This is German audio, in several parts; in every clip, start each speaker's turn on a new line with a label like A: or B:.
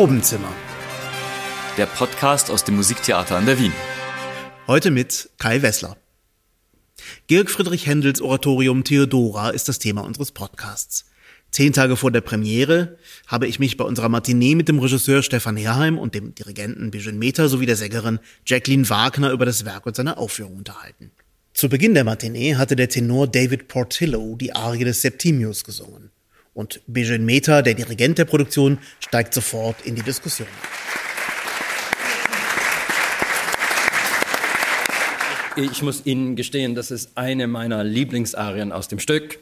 A: Probenzimmer.
B: Der Podcast aus dem Musiktheater an der Wien.
A: Heute mit Kai Wessler. Georg Friedrich Händels Oratorium Theodora ist das Thema unseres Podcasts. Zehn Tage vor der Premiere habe ich mich bei unserer Matinee mit dem Regisseur Stefan Herheim und dem Dirigenten Bijan Mehta sowie der Sängerin Jacqueline Wagner über das Werk und seine Aufführung unterhalten. Zu Beginn der Matinee hatte der Tenor David Portillo die Arie des Septimius gesungen. Und Bijan Mehta, der Dirigent der Produktion, steigt sofort in die Diskussion.
C: Ich muss Ihnen gestehen, das ist eine meiner Lieblingsarien aus dem Stück.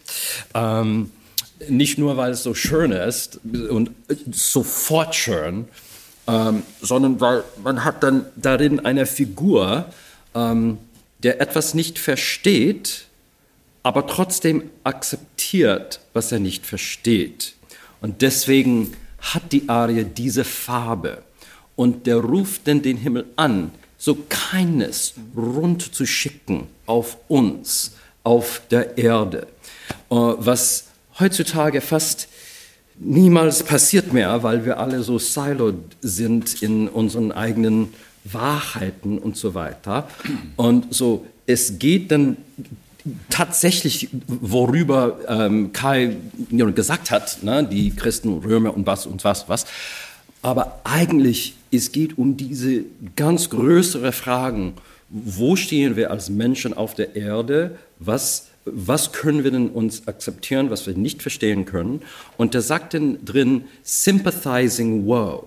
C: Ähm, nicht nur, weil es so schön ist und sofort schön, ähm, sondern weil man hat dann darin eine Figur, ähm, der etwas nicht versteht, aber trotzdem akzeptiert, was er nicht versteht. Und deswegen hat die Arie diese Farbe. Und der ruft denn den Himmel an, so keines rund zu schicken auf uns, auf der Erde. Äh, was heutzutage fast niemals passiert mehr, weil wir alle so siloed sind in unseren eigenen Wahrheiten und so weiter. Und so, es geht dann tatsächlich, worüber ähm, Kai gesagt hat, ne, die Christen, Römer und was und was, was. Aber eigentlich, es geht um diese ganz größere Fragen. Wo stehen wir als Menschen auf der Erde? Was was können wir denn uns akzeptieren, was wir nicht verstehen können. Und da sagt dann drin, sympathizing wow,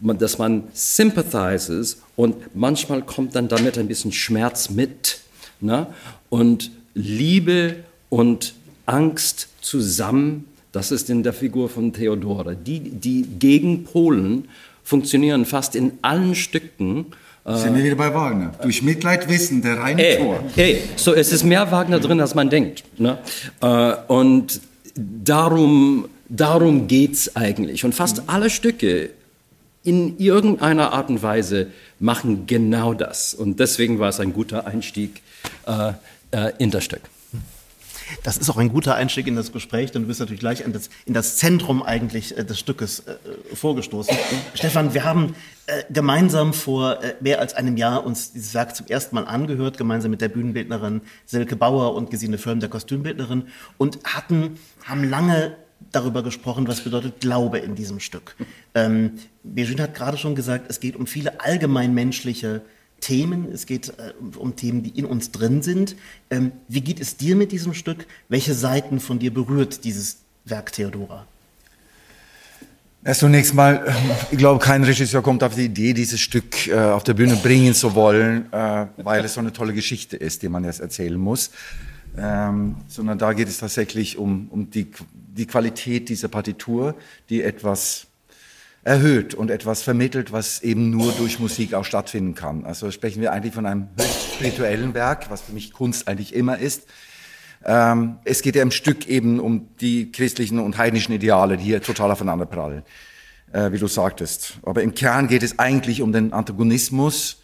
C: dass man sympathizes und manchmal kommt dann damit ein bisschen Schmerz mit. Ne? Und Liebe und Angst zusammen, das ist in der Figur von Theodore. Die, die Gegenpolen funktionieren fast in allen Stücken
D: sind wir wieder bei Wagner. Durch Mitleid wissen, der reine ey, Tor.
C: Ey, so es ist mehr Wagner drin, als man denkt. Ne? Äh, und darum, darum geht es eigentlich. Und fast alle Stücke in irgendeiner Art und Weise machen genau das. Und deswegen war es ein guter Einstieg äh, äh, in das Stück.
A: Das ist auch ein guter Einstieg in das Gespräch, denn du bist natürlich gleich in das, in das Zentrum eigentlich äh, des Stückes äh, vorgestoßen. Stefan, wir haben äh, gemeinsam vor äh, mehr als einem Jahr uns dieses Werk zum ersten Mal angehört, gemeinsam mit der Bühnenbildnerin Silke Bauer und Gesine Firm, der Kostümbildnerin, und hatten, haben lange darüber gesprochen, was bedeutet Glaube in diesem Stück. Ähm, Birgit hat gerade schon gesagt, es geht um viele allgemeinmenschliche Themen, es geht äh, um Themen, die in uns drin sind. Ähm, wie geht es dir mit diesem Stück? Welche Seiten von dir berührt dieses Werk Theodora?
D: Ja, zunächst mal, ich glaube, kein Regisseur kommt auf die Idee, dieses Stück äh, auf der Bühne bringen zu wollen, äh, weil es so eine tolle Geschichte ist, die man jetzt erzählen muss. Ähm, sondern da geht es tatsächlich um, um die, die Qualität dieser Partitur, die etwas erhöht und etwas vermittelt, was eben nur durch Musik auch stattfinden kann. Also sprechen wir eigentlich von einem höchst spirituellen Werk, was für mich Kunst eigentlich immer ist. Ähm, es geht ja im Stück eben um die christlichen und heidnischen Ideale, die hier total aufeinander prallen, äh, wie du sagtest. Aber im Kern geht es eigentlich um den Antagonismus,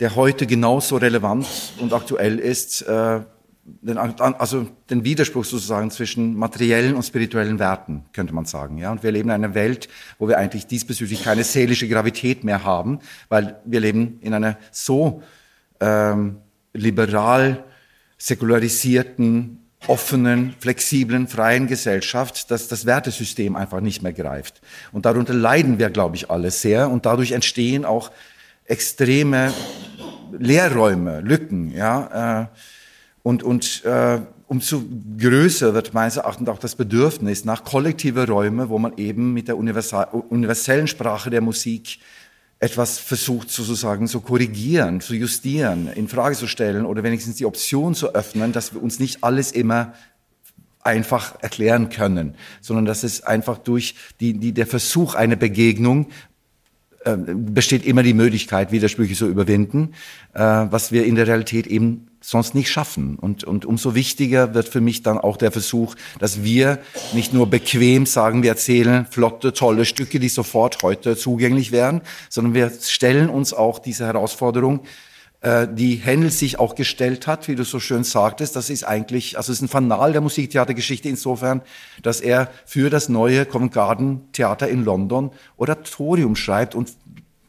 D: der heute genauso relevant und aktuell ist äh, den, also den Widerspruch sozusagen zwischen materiellen und spirituellen Werten, könnte man sagen. Ja? Und wir leben in einer Welt, wo wir eigentlich diesbezüglich keine seelische Gravität mehr haben, weil wir leben in einer so ähm, liberal säkularisierten, offenen, flexiblen, freien Gesellschaft, dass das Wertesystem einfach nicht mehr greift. Und darunter leiden wir, glaube ich, alle sehr. Und dadurch entstehen auch extreme Leerräume, Lücken, ja. Äh, und, und äh, umso größer wird meines Erachtens auch das Bedürfnis nach kollektiver Räume, wo man eben mit der universellen Sprache der Musik etwas versucht sozusagen zu korrigieren, zu justieren, in Frage zu stellen oder wenigstens die Option zu öffnen, dass wir uns nicht alles immer einfach erklären können, sondern dass es einfach durch die, die, der Versuch einer Begegnung äh, besteht immer die Möglichkeit, Widersprüche zu überwinden, äh, was wir in der Realität eben sonst nicht schaffen. Und, und umso wichtiger wird für mich dann auch der Versuch, dass wir nicht nur bequem sagen, wir erzählen flotte, tolle Stücke, die sofort heute zugänglich wären, sondern wir stellen uns auch diese Herausforderung, äh, die Händel sich auch gestellt hat, wie du so schön sagtest. Das ist eigentlich, also es ist ein Fanal der Musiktheatergeschichte insofern, dass er für das neue Covent Garden Theater in London Oratorium schreibt und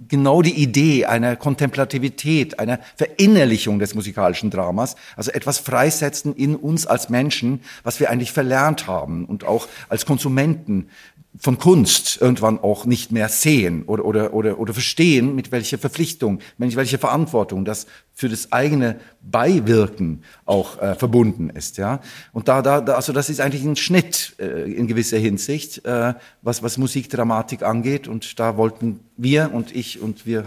D: genau die Idee einer Kontemplativität, einer Verinnerlichung des musikalischen Dramas, also etwas freisetzen in uns als Menschen, was wir eigentlich verlernt haben und auch als Konsumenten von Kunst irgendwann auch nicht mehr sehen oder, oder, oder, oder verstehen, mit welcher Verpflichtung, mit welcher Verantwortung das für das eigene Beiwirken auch äh, verbunden ist. Ja? Und da, da, da, also das ist eigentlich ein Schnitt äh, in gewisser Hinsicht, äh, was, was Musikdramatik angeht. Und da wollten wir und ich und wir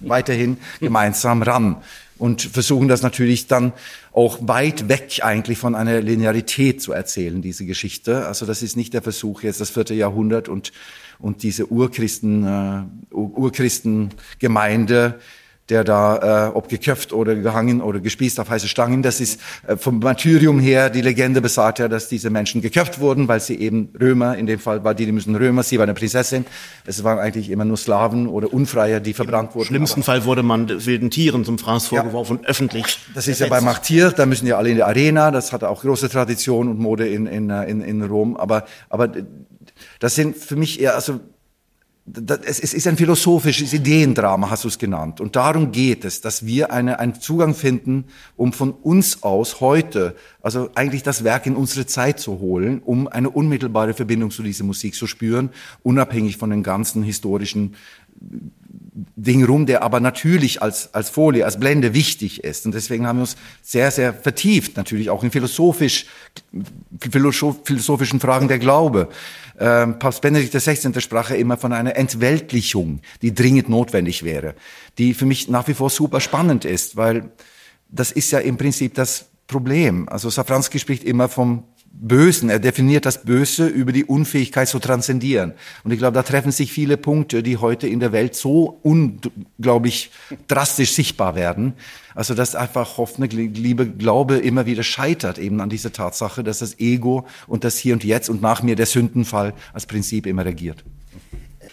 D: weiterhin gemeinsam ran und versuchen das natürlich dann auch weit weg eigentlich von einer Linearität zu erzählen, diese Geschichte. Also das ist nicht der Versuch jetzt das vierte Jahrhundert und, und diese Urchristen, äh, Urchristengemeinde, der da, äh, ob geköpft oder gehangen oder gespießt auf heiße Stangen, das ist äh, vom Martyrium her, die Legende besagt ja, dass diese Menschen geköpft wurden, weil sie eben Römer, in dem Fall war die, die müssen Römer, sie war eine Prinzessin, es waren eigentlich immer nur Slaven oder Unfreier, die verbrannt wurden.
A: Im schlimmsten Fall wurde man wilden Tieren zum Fraß vorgeworfen, ja. öffentlich.
D: Das ist ja bei Martyr, da müssen ja alle in die Arena, das hat auch große Tradition und Mode in, in, in, in Rom, aber, aber das sind für mich eher, also es ist ein philosophisches Ideendrama, hast du es genannt. Und darum geht es, dass wir eine, einen Zugang finden, um von uns aus heute, also eigentlich das Werk in unsere Zeit zu holen, um eine unmittelbare Verbindung zu dieser Musik zu spüren, unabhängig von den ganzen historischen Ding rum, der aber natürlich als, als Folie, als Blende wichtig ist. Und deswegen haben wir uns sehr, sehr vertieft, natürlich auch in philosophisch, philosophischen Fragen der Glaube. Ähm, Papst Benedikt XVI. sprach ja immer von einer Entweltlichung, die dringend notwendig wäre, die für mich nach wie vor super spannend ist, weil das ist ja im Prinzip das Problem. Also Safranski spricht immer vom Bösen. Er definiert das Böse über die Unfähigkeit zu transzendieren. Und ich glaube, da treffen sich viele Punkte, die heute in der Welt so unglaublich drastisch sichtbar werden. Also, dass einfach Hoffnung, Liebe, Glaube immer wieder scheitert eben an dieser Tatsache, dass das Ego und das Hier und Jetzt und nach mir der Sündenfall als Prinzip immer regiert.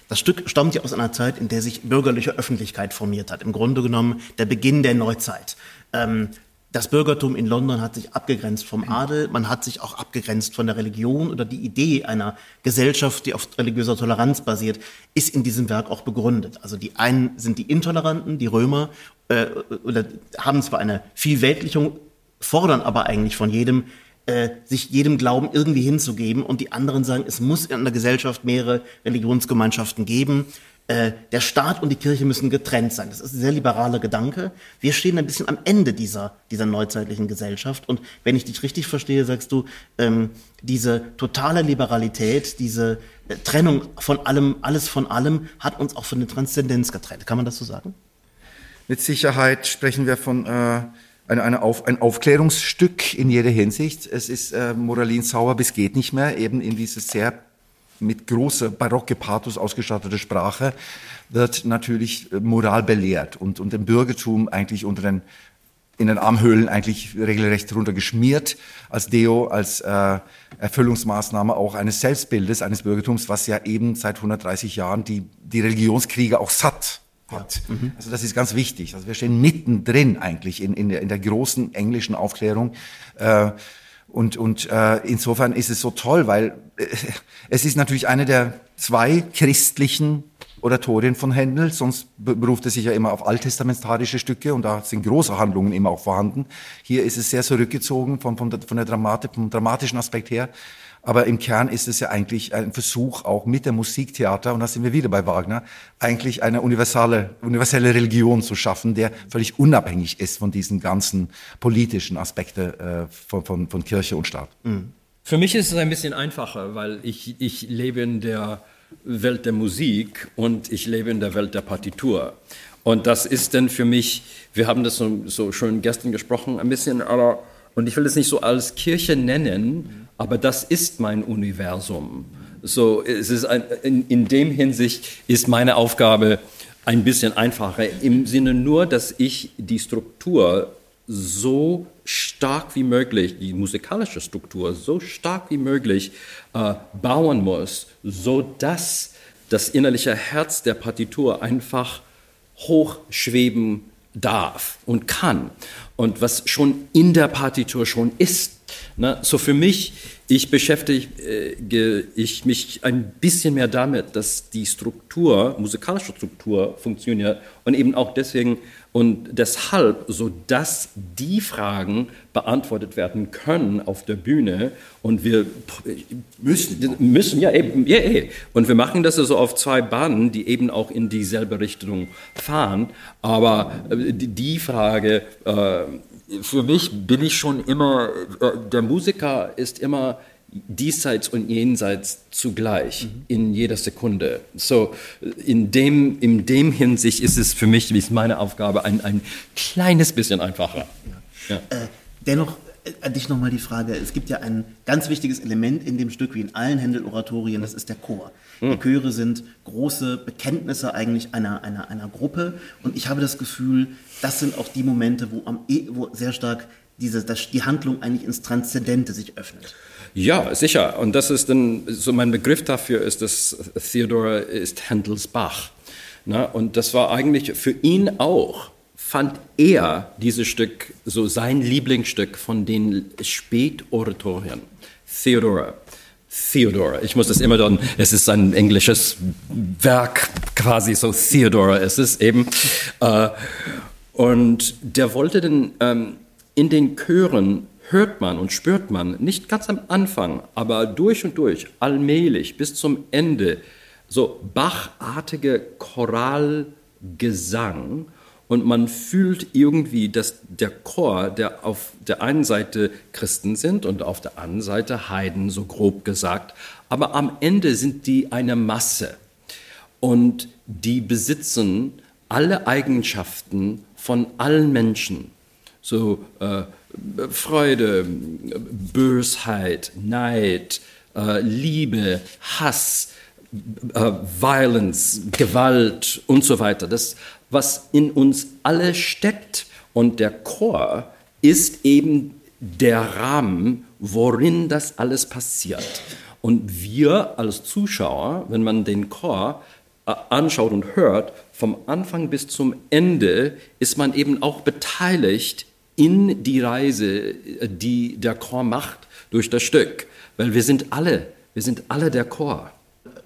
A: Das Stück stammt ja aus einer Zeit, in der sich bürgerliche Öffentlichkeit formiert hat. Im Grunde genommen der Beginn der Neuzeit. Ähm, das Bürgertum in London hat sich abgegrenzt vom Adel, man hat sich auch abgegrenzt von der Religion oder die Idee einer Gesellschaft, die auf religiöser Toleranz basiert, ist in diesem Werk auch begründet. Also die einen sind die Intoleranten, die Römer, äh, oder haben zwar eine Vielweltlichung, fordern aber eigentlich von jedem, äh, sich jedem Glauben irgendwie hinzugeben. Und die anderen sagen, es muss in einer Gesellschaft mehrere Religionsgemeinschaften geben äh, der Staat und die Kirche müssen getrennt sein. Das ist ein sehr liberaler Gedanke. Wir stehen ein bisschen am Ende dieser, dieser neuzeitlichen Gesellschaft. Und wenn ich dich richtig verstehe, sagst du, ähm, diese totale Liberalität, diese äh, Trennung von allem, alles von allem, hat uns auch von der Transzendenz getrennt. Kann man das so sagen?
D: Mit Sicherheit sprechen wir von äh, eine, eine Auf, ein Aufklärungsstück in jeder Hinsicht. Es ist äh, Moralin sauer bis geht nicht mehr, eben in dieses sehr mit großer barocke Pathos ausgestattete Sprache wird natürlich äh, Moral belehrt und, und dem Bürgertum eigentlich unter den in den Armhöhlen eigentlich regelrecht runter geschmiert als Deo, als äh, Erfüllungsmaßnahme auch eines Selbstbildes, eines Bürgertums, was ja eben seit 130 Jahren die, die Religionskriege auch satt hat. Ja. Mhm. Also das ist ganz wichtig. Also wir stehen mittendrin eigentlich in, in, der, in der großen englischen Aufklärung. Äh, und, und äh, insofern ist es so toll, weil äh, es ist natürlich eine der zwei christlichen Oratorien von Händel, sonst beruft er sich ja immer auf alttestamentarische Stücke und da sind große Handlungen immer auch vorhanden. Hier ist es sehr zurückgezogen von, von, der, von der Dramatik, vom dramatischen Aspekt her. Aber im Kern ist es ja eigentlich ein Versuch, auch mit dem Musiktheater, und da sind wir wieder bei Wagner, eigentlich eine universale, universelle Religion zu schaffen, der völlig unabhängig ist von diesen ganzen politischen Aspekten äh, von, von, von Kirche und Staat. Mhm.
C: Für mich ist es ein bisschen einfacher, weil ich, ich lebe in der Welt der Musik und ich lebe in der Welt der Partitur. Und das ist denn für mich, wir haben das so, so schön gestern gesprochen, ein bisschen, aber, und ich will es nicht so als Kirche nennen, aber das ist mein Universum. So, es ist ein, in, in dem Hinsicht ist meine Aufgabe ein bisschen einfacher, im Sinne nur, dass ich die Struktur so stark wie möglich, die musikalische Struktur so stark wie möglich äh, bauen muss, so dass das innerliche Herz der Partitur einfach hochschweben darf und kann und was schon in der Partitur schon ist. Ne? So für mich, ich beschäftige äh, ich mich ein bisschen mehr damit, dass die Struktur, musikalische Struktur funktioniert und eben auch deswegen und deshalb, so dass die Fragen beantwortet werden können auf der Bühne und wir müssen, müssen ja eben, ja, ja. und wir machen das also auf zwei Bahnen, die eben auch in dieselbe Richtung fahren, aber äh, die Frage, äh, für mich bin ich schon immer, äh, der Musiker ist immer diesseits und jenseits zugleich mhm. in jeder Sekunde. So in dem, in dem Hinsicht ist es für mich, wie ist meine Aufgabe, ein, ein kleines bisschen einfacher.
A: Ja. Ja. Äh, dennoch an dich nochmal die Frage, es gibt ja ein ganz wichtiges Element in dem Stück, wie in allen Händel-Oratorien, das ist der Chor. Mhm. Die Chöre sind große Bekenntnisse eigentlich einer, einer, einer Gruppe und ich habe das Gefühl, das sind auch die Momente, wo, am, e, wo sehr stark diese, das, die Handlung eigentlich ins Transzendente sich öffnet.
C: Ja, sicher. Und das ist dann, so mein Begriff dafür ist, dass Theodor ist Händels Bach. Na, und das war eigentlich für ihn auch, fand er dieses Stück so sein Lieblingsstück von den Spätoratorien. Theodora. Theodora. Ich muss das immer dann, es ist ein englisches Werk, quasi so Theodora ist es eben. Äh, und der wollte dann ähm, in den Chören hört man und spürt man nicht ganz am Anfang, aber durch und durch, allmählich bis zum Ende, so bachartige Choralgesang und man fühlt irgendwie, dass der Chor, der auf der einen Seite Christen sind und auf der anderen Seite Heiden, so grob gesagt, aber am Ende sind die eine Masse und die besitzen alle Eigenschaften von allen Menschen. So äh, Freude, Bösheit, Neid, äh, Liebe, Hass, äh, Violence, Gewalt und so weiter. Das, was in uns alle steckt. Und der Chor ist eben der Rahmen, worin das alles passiert. Und wir als Zuschauer, wenn man den Chor äh, anschaut und hört, vom Anfang bis zum Ende ist man eben auch beteiligt in die Reise, die der Chor macht durch das Stück. Weil wir sind alle, wir sind alle der Chor.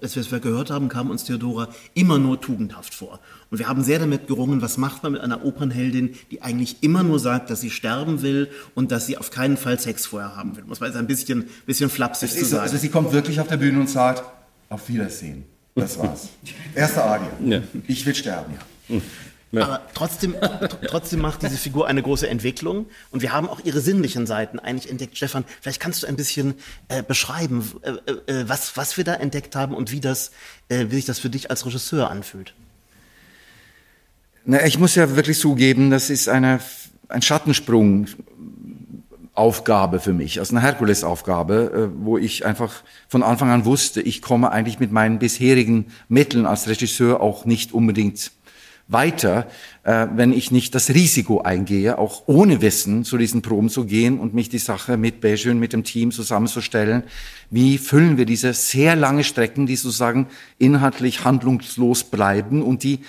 A: Als wir es gehört haben, kam uns Theodora immer nur tugendhaft vor. Und wir haben sehr damit gerungen, was macht man mit einer Opernheldin, die eigentlich immer nur sagt, dass sie sterben will und dass sie auf keinen Fall Sex vorher haben will. Muss man jetzt ein bisschen, bisschen flapsig zu sagen.
D: Also sie kommt wirklich auf der Bühne und sagt, auf Wiedersehen. Das war's. Erste Arie. Ja. Ich will sterben. Ja.
A: Ja. Aber trotzdem, trotzdem macht diese Figur eine große Entwicklung und wir haben auch ihre sinnlichen Seiten eigentlich entdeckt. Stefan, vielleicht kannst du ein bisschen äh, beschreiben, äh, äh, was, was wir da entdeckt haben und wie, das, äh, wie sich das für dich als Regisseur anfühlt.
D: Na, ich muss ja wirklich zugeben, das ist eine, ein Schattensprung. Aufgabe für mich, also eine Herkulesaufgabe, äh, wo ich einfach von Anfang an wusste, ich komme eigentlich mit meinen bisherigen Mitteln als Regisseur auch nicht unbedingt weiter, äh, wenn ich nicht das Risiko eingehe, auch ohne Wissen zu diesen Proben zu gehen und mich die Sache mit Bejön, mit dem Team zusammenzustellen. Wie füllen wir diese sehr lange Strecken, die sozusagen inhaltlich handlungslos bleiben und die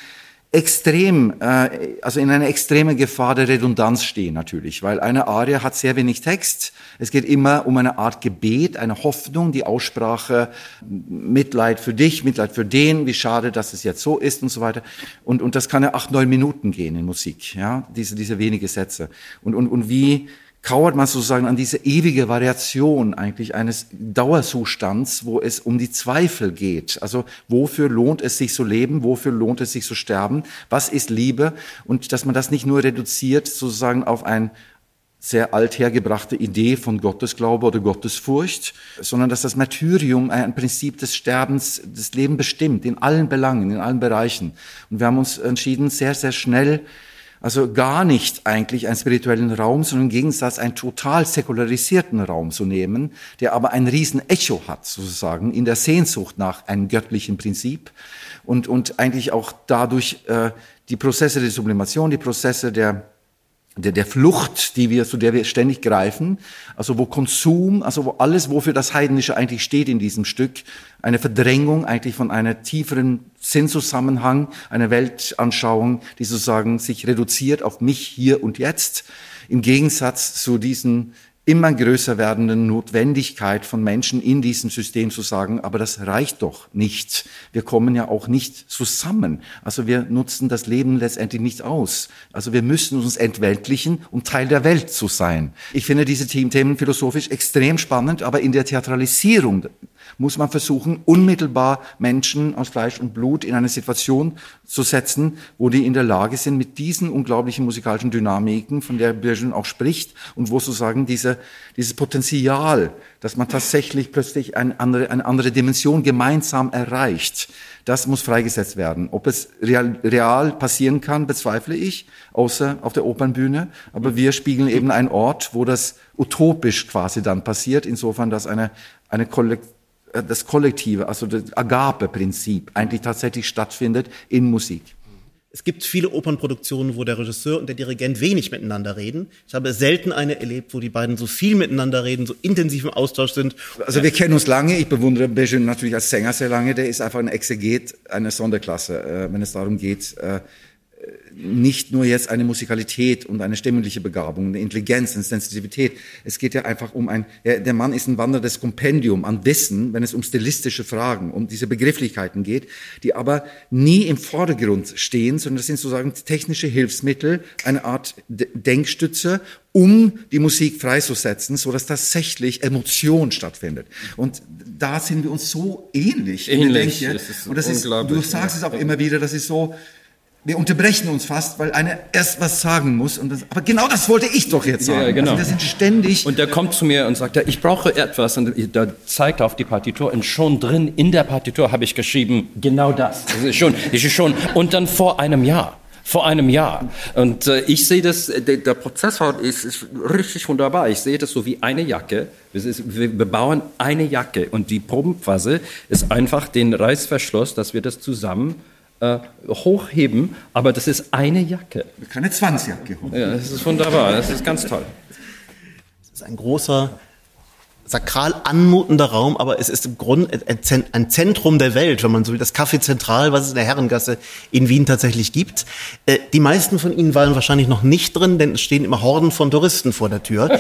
D: extrem, äh, also in einer extremen Gefahr der Redundanz stehen natürlich, weil eine Arie hat sehr wenig Text. Es geht immer um eine Art Gebet, eine Hoffnung, die Aussprache, Mitleid für dich, Mitleid für den, wie schade, dass es jetzt so ist und so weiter. Und, und das kann ja acht, neun Minuten gehen in Musik, ja, diese, diese wenige Sätze. Und, und, und wie kauert man sozusagen an diese ewige Variation eigentlich eines Dauerzustands, wo es um die Zweifel geht. Also wofür lohnt es sich so leben, wofür lohnt es sich so sterben, was ist Liebe und dass man das nicht nur reduziert sozusagen auf ein sehr althergebrachte Idee von Gottesglaube oder Gottesfurcht, sondern dass das Martyrium ein Prinzip des Sterbens, des Lebens bestimmt, in allen Belangen, in allen Bereichen. Und wir haben uns entschieden, sehr, sehr schnell also gar nicht eigentlich einen spirituellen Raum, sondern im Gegensatz einen total säkularisierten Raum zu nehmen, der aber ein riesen Echo hat, sozusagen, in der Sehnsucht nach einem göttlichen Prinzip und, und eigentlich auch dadurch äh, die Prozesse der Sublimation, die Prozesse der der, der Flucht, die wir, zu der wir ständig greifen, also wo Konsum, also wo alles, wofür das Heidnische eigentlich steht in diesem Stück, eine Verdrängung eigentlich von einer tieferen Sinnzusammenhang, einer Weltanschauung, die sozusagen sich reduziert auf mich hier und jetzt, im Gegensatz zu diesen immer größer werdenden Notwendigkeit von Menschen in diesem System zu sagen, aber das reicht doch nicht. Wir kommen ja auch nicht zusammen. Also wir nutzen das Leben letztendlich nicht aus. Also wir müssen uns entweltlichen, um Teil der Welt zu sein. Ich finde diese Themen philosophisch extrem spannend, aber in der Theatralisierung muss man versuchen, unmittelbar Menschen aus Fleisch und Blut in eine Situation zu setzen, wo die in der Lage sind, mit diesen unglaublichen musikalischen Dynamiken, von der Birgen auch spricht, und wo sozusagen diese, dieses Potenzial, dass man tatsächlich plötzlich eine andere, eine andere Dimension gemeinsam erreicht, das muss freigesetzt werden. Ob es real, real passieren kann, bezweifle ich, außer auf der Opernbühne. Aber wir spiegeln eben einen Ort, wo das utopisch quasi dann passiert, insofern, dass eine, eine Kollektiv äh, das Kollektive, also das Agape-Prinzip eigentlich tatsächlich stattfindet in Musik.
A: Es gibt viele Opernproduktionen, wo der Regisseur und der Dirigent wenig miteinander reden. Ich habe selten eine erlebt, wo die beiden so viel miteinander reden, so intensiv im Austausch sind.
D: Also wir kennen uns lange. Ich bewundere Bejun natürlich als Sänger sehr lange. Der ist einfach ein Exeget einer Sonderklasse, äh, wenn es darum geht, äh, nicht nur jetzt eine Musikalität und eine stimmliche Begabung, eine Intelligenz, eine Sensitivität. Es geht ja einfach um ein, ja, der Mann ist ein wanderndes Kompendium an Wissen, wenn es um stilistische Fragen, um diese Begrifflichkeiten geht, die aber nie im Vordergrund stehen, sondern das sind sozusagen technische Hilfsmittel, eine Art Denkstütze, um die Musik freizusetzen, so dass tatsächlich Emotion stattfindet. Und da sind wir uns so ähnlich.
C: Ähnlich.
D: Denke. Und das ist, du sagst es auch immer wieder, das ist so, wir unterbrechen uns fast, weil einer erst was sagen muss. Und das, aber genau das wollte ich doch jetzt sagen.
C: Ja, genau. Also
D: wir sind ständig.
C: Und der kommt zu mir und sagt, ich brauche etwas. Und da zeigt auf die Partitur. Und schon drin in der Partitur habe ich geschrieben, genau das. Das ist schon, das ist schon. Und dann vor einem Jahr. Vor einem Jahr. Und äh, ich sehe das, der, der Prozess ist, ist richtig wunderbar. Ich sehe das so wie eine Jacke. Ist, wir bauen eine Jacke. Und die Probenphase ist einfach den Reißverschluss, dass wir das zusammen äh, hochheben, aber das ist eine Jacke.
D: Keine Zwangsjacke.
C: Ja, das ist wunderbar, das ist ganz toll.
A: Es ist ein großer, sakral anmutender Raum, aber es ist im Grunde ein Zentrum der Welt, wenn man so will, das Café Zentral, was es in der Herrengasse in Wien tatsächlich gibt. Äh, die meisten von Ihnen waren wahrscheinlich noch nicht drin, denn es stehen immer Horden von Touristen vor der Tür.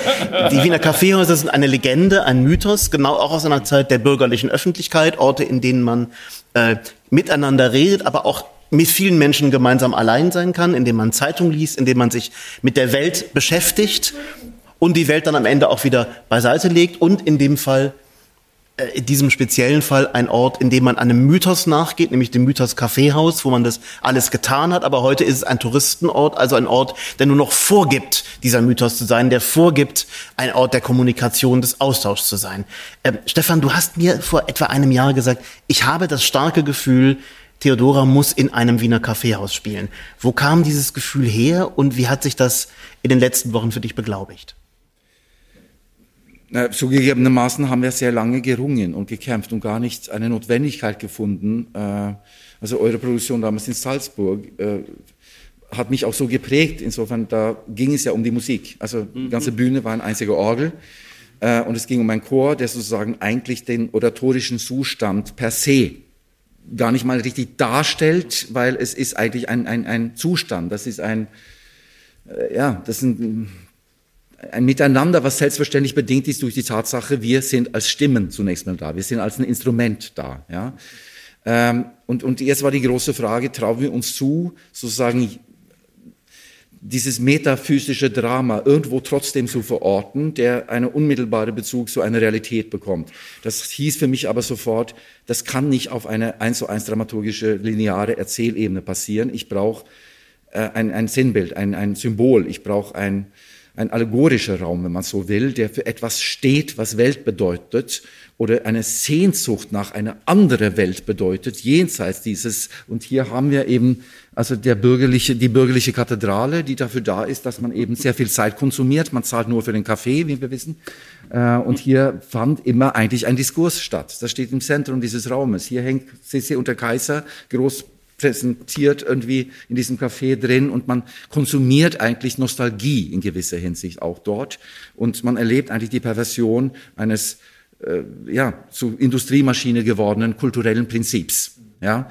A: Die Wiener Kaffeehäuser sind eine Legende, ein Mythos, genau auch aus einer Zeit der bürgerlichen Öffentlichkeit, Orte, in denen man äh, miteinander redet, aber auch mit vielen Menschen gemeinsam allein sein kann, indem man Zeitung liest, indem man sich mit der Welt beschäftigt und die Welt dann am Ende auch wieder beiseite legt und in dem Fall äh, in diesem speziellen Fall ein Ort, in dem man einem Mythos nachgeht, nämlich dem Mythos Kaffeehaus, wo man das alles getan hat. Aber heute ist es ein Touristenort, also ein Ort, der nur noch vorgibt, dieser Mythos zu sein, der vorgibt, ein Ort der Kommunikation, des Austauschs zu sein. Ähm, Stefan, du hast mir vor etwa einem Jahr gesagt, ich habe das starke Gefühl, Theodora muss in einem Wiener Kaffeehaus spielen. Wo kam dieses Gefühl her und wie hat sich das in den letzten Wochen für dich beglaubigt?
D: Zugegebenermaßen haben wir sehr lange gerungen und gekämpft und gar nicht eine Notwendigkeit gefunden. Äh, also eure Produktion damals in Salzburg äh, hat mich auch so geprägt. Insofern, da ging es ja um die Musik. Also die ganze mhm. Bühne war ein einziger Orgel. Äh, und es ging um einen Chor, der sozusagen eigentlich den oratorischen Zustand per se gar nicht mal richtig darstellt, weil es ist eigentlich ein, ein, ein Zustand. Das ist ein, ja, das sind ein Miteinander, was selbstverständlich bedingt ist durch die Tatsache, wir sind als Stimmen zunächst mal da, wir sind als ein Instrument da. Ja? Ähm, und, und jetzt war die große Frage, trauen wir uns zu, sozusagen dieses metaphysische Drama irgendwo trotzdem zu verorten, der einen unmittelbaren Bezug zu einer Realität bekommt. Das hieß für mich aber sofort, das kann nicht auf eine eins zu eins dramaturgische lineare Erzählebene passieren. Ich brauche äh, ein, ein Sinnbild, ein, ein Symbol, ich brauche ein, ein allegorischer Raum, wenn man so will, der für etwas steht, was Welt bedeutet oder eine Sehnsucht nach einer anderen Welt bedeutet, jenseits dieses. Und hier haben wir eben also der bürgerliche, die bürgerliche Kathedrale, die dafür da ist, dass man eben sehr viel Zeit konsumiert. Man zahlt nur für den Kaffee, wie wir wissen. Äh, und hier fand immer eigentlich ein Diskurs statt. Das steht im Zentrum dieses Raumes. Hier hängt CC unter Kaiser groß präsentiert irgendwie in diesem Café drin und man konsumiert eigentlich Nostalgie in gewisser Hinsicht auch dort und man erlebt eigentlich die Perversion eines äh, ja zu Industriemaschine gewordenen kulturellen Prinzips. Ja,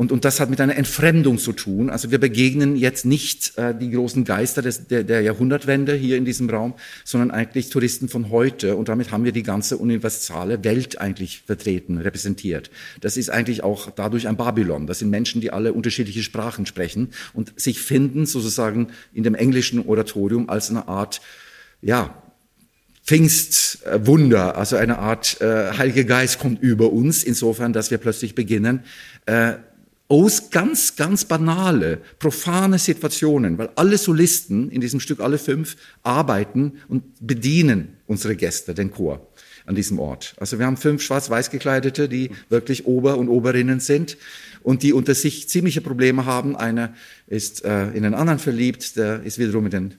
D: und, und das hat mit einer Entfremdung zu tun. Also wir begegnen jetzt nicht äh, die großen Geister des, der, der Jahrhundertwende hier in diesem Raum, sondern eigentlich Touristen von heute. Und damit haben wir die ganze universale Welt eigentlich vertreten, repräsentiert. Das ist eigentlich auch dadurch ein Babylon. Das sind Menschen, die alle unterschiedliche Sprachen sprechen und sich finden sozusagen in dem englischen Oratorium als eine Art, ja, Pfingstwunder, also eine Art äh, Heilige Geist kommt über uns, insofern, dass wir plötzlich beginnen, äh, aus ganz, ganz banale, profane Situationen, weil alle Solisten in diesem Stück, alle fünf, arbeiten und bedienen unsere Gäste, den Chor an diesem Ort. Also wir haben fünf schwarz-weiß gekleidete, die wirklich Ober- und Oberinnen sind und die unter sich ziemliche Probleme haben. Einer ist äh, in den anderen verliebt, der ist wiederum in, den,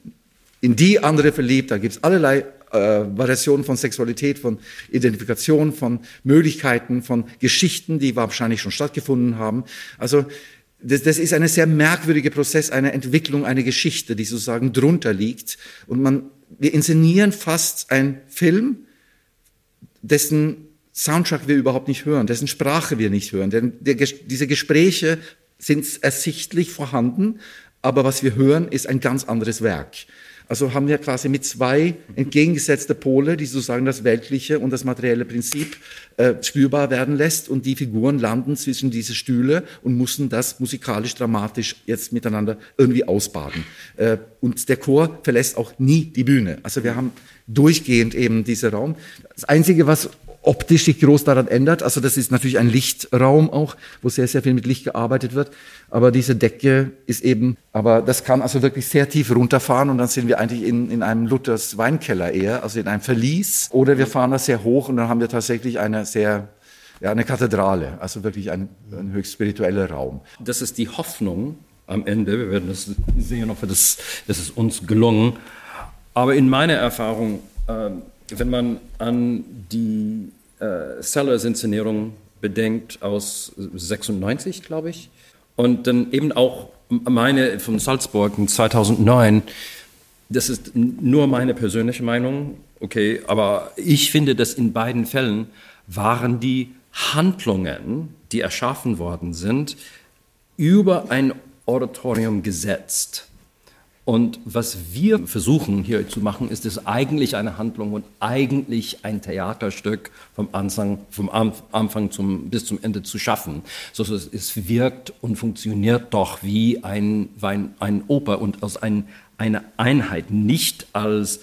D: in die andere verliebt. Da gibt's allerlei äh, Variationen von Sexualität, von Identifikation, von Möglichkeiten, von Geschichten, die wahrscheinlich schon stattgefunden haben. Also das, das ist ein sehr merkwürdiger Prozess, eine Entwicklung, eine Geschichte, die sozusagen drunter liegt. Und man, wir inszenieren fast einen Film, dessen Soundtrack wir überhaupt nicht hören, dessen Sprache wir nicht hören. Denn der, diese Gespräche sind ersichtlich vorhanden, aber was wir hören, ist ein ganz anderes Werk. Also haben wir quasi mit zwei entgegengesetzte Pole, die sozusagen das weltliche und das materielle Prinzip äh, spürbar werden lässt und die Figuren landen zwischen diese Stühle und müssen das musikalisch dramatisch jetzt miteinander irgendwie ausbaden. Äh, und der Chor verlässt auch nie die Bühne. Also wir haben durchgehend eben diesen Raum. Das Einzige, was optisch sich groß daran ändert. Also das ist natürlich ein Lichtraum auch, wo sehr, sehr viel mit Licht gearbeitet wird. Aber diese Decke ist eben, aber das kann also wirklich sehr tief runterfahren und dann sind wir eigentlich in, in einem Luthers Weinkeller eher, also in einem Verlies. Oder wir fahren da sehr hoch und dann haben wir tatsächlich eine sehr, ja, eine Kathedrale, also wirklich ein, ein höchst spiritueller Raum.
C: Das ist die Hoffnung am Ende. Wir werden das sehen, ob das, das ist uns gelungen. Aber in meiner Erfahrung, ähm, wenn man an die äh, Sellers-Inszenierung bedenkt aus 96, glaube ich, und dann eben auch meine von Salzburg in 2009, das ist nur meine persönliche Meinung, okay, aber ich finde, dass in beiden Fällen waren die Handlungen, die erschaffen worden sind, über ein Auditorium gesetzt. Und was wir versuchen hier zu machen, ist es eigentlich eine Handlung und eigentlich ein Theaterstück vom Anfang, vom Anfang zum, bis zum Ende zu schaffen. So, so es wirkt und funktioniert doch wie ein, ein, ein Oper und als ein, eine Einheit, nicht als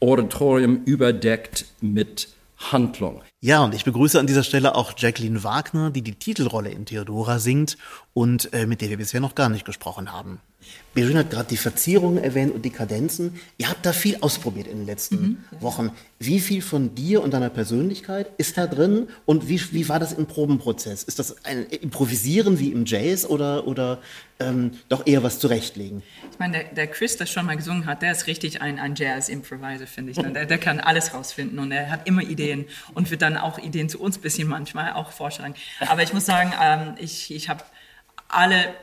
C: Auditorium überdeckt mit Handlung.
A: Ja, und ich begrüße an dieser Stelle auch Jacqueline Wagner, die die Titelrolle in Theodora singt und äh, mit der wir bisher noch gar nicht gesprochen haben. Birgit hat gerade die Verzierungen erwähnt und die Kadenzen. Ihr habt da viel ausprobiert in den letzten mhm, ja. Wochen. Wie viel von dir und deiner Persönlichkeit ist da drin und wie, wie war das im Probenprozess? Ist das ein Improvisieren wie im Jazz oder, oder ähm, doch eher was zurechtlegen?
E: Ich meine, der, der, Chris, der schon mal gesungen hat, der ist richtig ein, ein Jazz-Improviser, finde ich. Ne? Der, der, kann alles rausfinden und er hat immer Ideen und wird dann auch Ideen zu uns ein bisschen manchmal auch vorschlagen. Aber ich muss sagen, ähm, ich, ich habe alle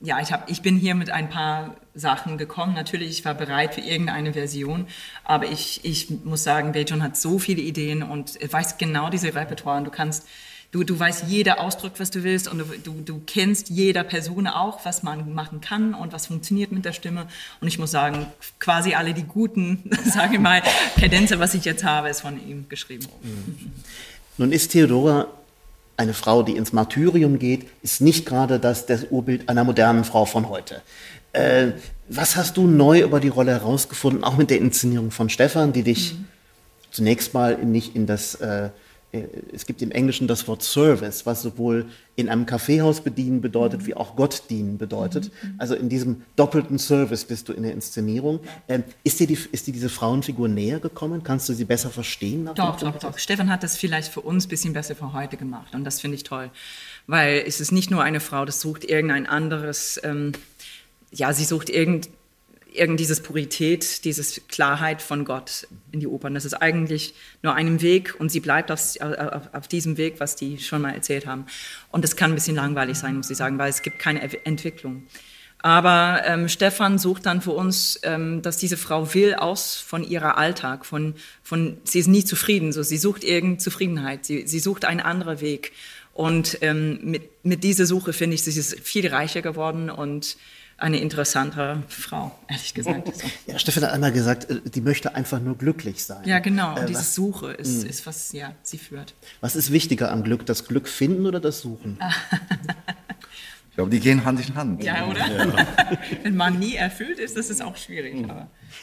E: ja, ich, hab, ich bin hier mit ein paar Sachen gekommen. Natürlich, ich war bereit für irgendeine Version, aber ich, ich muss sagen, Bejon hat so viele Ideen und weiß genau diese Repertoire und du kannst, du, du weißt jeder Ausdruck, was du willst und du, du, du kennst jeder Person auch, was man machen kann und was funktioniert mit der Stimme. Und ich muss sagen, quasi alle die guten, sage ich mal, Kadenze, was ich jetzt habe, ist von ihm geschrieben. Mhm.
A: Nun ist Theodora eine Frau, die ins Martyrium geht, ist nicht gerade das, das Urbild einer modernen Frau von heute. Äh, was hast du neu über die Rolle herausgefunden, auch mit der Inszenierung von Stefan, die dich mhm. zunächst mal nicht in das äh, äh, es gibt im Englischen das Wort Service, was sowohl in einem Kaffeehaus bedienen bedeutet, mhm. wie auch Gott dienen bedeutet. Mhm. Also in diesem doppelten Service bist du in der Inszenierung. Ähm, ist, dir die, ist dir diese Frauenfigur näher gekommen? Kannst du sie besser verstehen?
E: Doch, doch, doch. Stefan hat das vielleicht für uns ein bisschen besser für heute gemacht und das finde ich toll. Weil es ist nicht nur eine Frau, das sucht irgendein anderes, ähm, ja, sie sucht irgendein irgend dieses Purität, diese Klarheit von Gott in die Opern. Das ist eigentlich nur einem Weg und sie bleibt auf, auf, auf, diesem Weg, was die schon mal erzählt haben. Und das kann ein bisschen langweilig sein, muss ich sagen, weil es gibt keine Entwicklung. Aber ähm, Stefan sucht dann für uns, ähm, dass diese Frau will aus von ihrer Alltag, von, von sie ist nie zufrieden, so sie sucht irgendeine Zufriedenheit, sie, sie sucht einen anderen Weg. Und ähm, mit, mit dieser Suche finde ich, sie ist viel reicher geworden und eine interessantere Frau, ehrlich gesagt. So.
A: Ja, Stefan hat einmal gesagt, äh, die möchte einfach nur glücklich sein.
E: Ja, genau. Und äh, diese was, Suche ist, hm. ist, was ja, sie führt.
A: Was ist wichtiger am Glück, das Glück finden oder das Suchen?
D: ich glaube, die gehen Hand in Hand.
E: Ja, oder? Ja. Wenn man nie erfüllt ist, das ist auch schwierig. Mhm.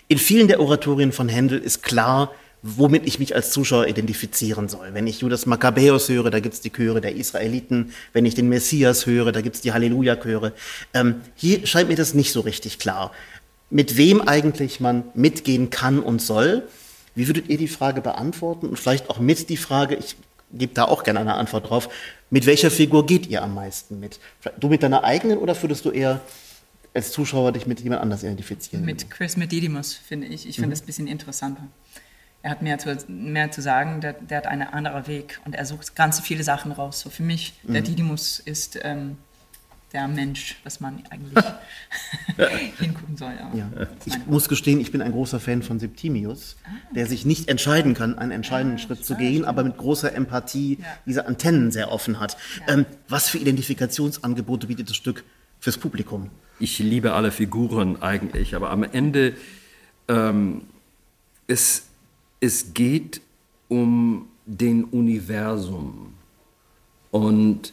A: In vielen der Oratorien von Händel ist klar, womit ich mich als Zuschauer identifizieren soll. Wenn ich Judas Makkabäus höre, da gibt's die Chöre der Israeliten. Wenn ich den Messias höre, da gibt's die Halleluja-Chöre. Ähm, hier scheint mir das nicht so richtig klar. Mit wem eigentlich man mitgehen kann und soll. Wie würdet ihr die Frage beantworten? Und vielleicht auch mit die Frage, ich gebe da auch gerne eine Antwort drauf, mit welcher Figur geht ihr am meisten mit? Du mit deiner eigenen oder würdest du eher als Zuschauer dich mit jemand anders identifizieren?
E: Mit Chris Medidimus, finde ich. Ich finde mhm. das ein bisschen interessanter er hat mehr zu, mehr zu sagen, der, der hat einen anderen Weg und er sucht ganz viele Sachen raus. So für mich, mhm. der Didymus ist ähm, der Mensch, was man eigentlich hingucken soll. Ja.
A: Ja. Ich muss gestehen, ich bin ein großer Fan von Septimius, ah. der sich nicht entscheiden kann, einen entscheidenden ah, Schritt zu gehen, aber mit großer Empathie ja. diese Antennen sehr offen hat. Ähm, was für Identifikationsangebote bietet das Stück fürs Publikum?
C: Ich liebe alle Figuren eigentlich, aber am Ende ähm, ist es geht um den Universum. Und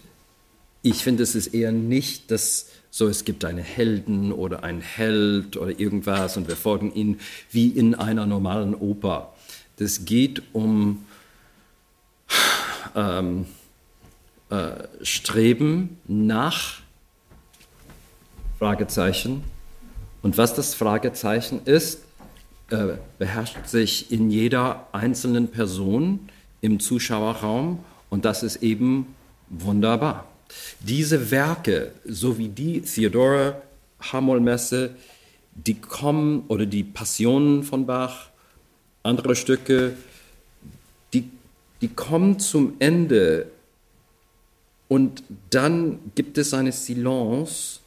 C: ich finde, es ist eher nicht, dass so es gibt einen Helden oder einen Held oder irgendwas und wir folgen ihm wie in einer normalen Oper. Das geht um ähm, äh, Streben nach Fragezeichen. Und was das Fragezeichen ist, äh, beherrscht sich in jeder einzelnen Person im Zuschauerraum und das ist eben wunderbar. Diese Werke, so wie die Theodora Hamoll-Messe, die kommen, oder die Passionen von Bach, andere Stücke, die, die kommen zum Ende und dann gibt es eine Silence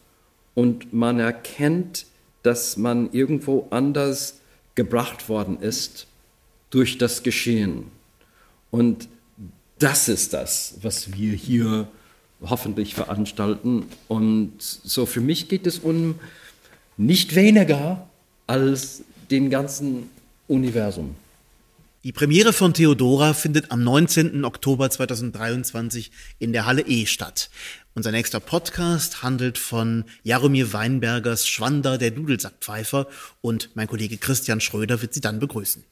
C: und man erkennt, dass man irgendwo anders gebracht worden ist durch das Geschehen. Und das ist das, was wir hier hoffentlich veranstalten. Und so für mich geht es um nicht weniger als den ganzen Universum.
A: Die Premiere von Theodora findet am 19. Oktober 2023 in der Halle E statt. Unser nächster Podcast handelt von Jaromir Weinbergers Schwander, der Dudelsackpfeifer und mein Kollege Christian Schröder wird Sie dann begrüßen.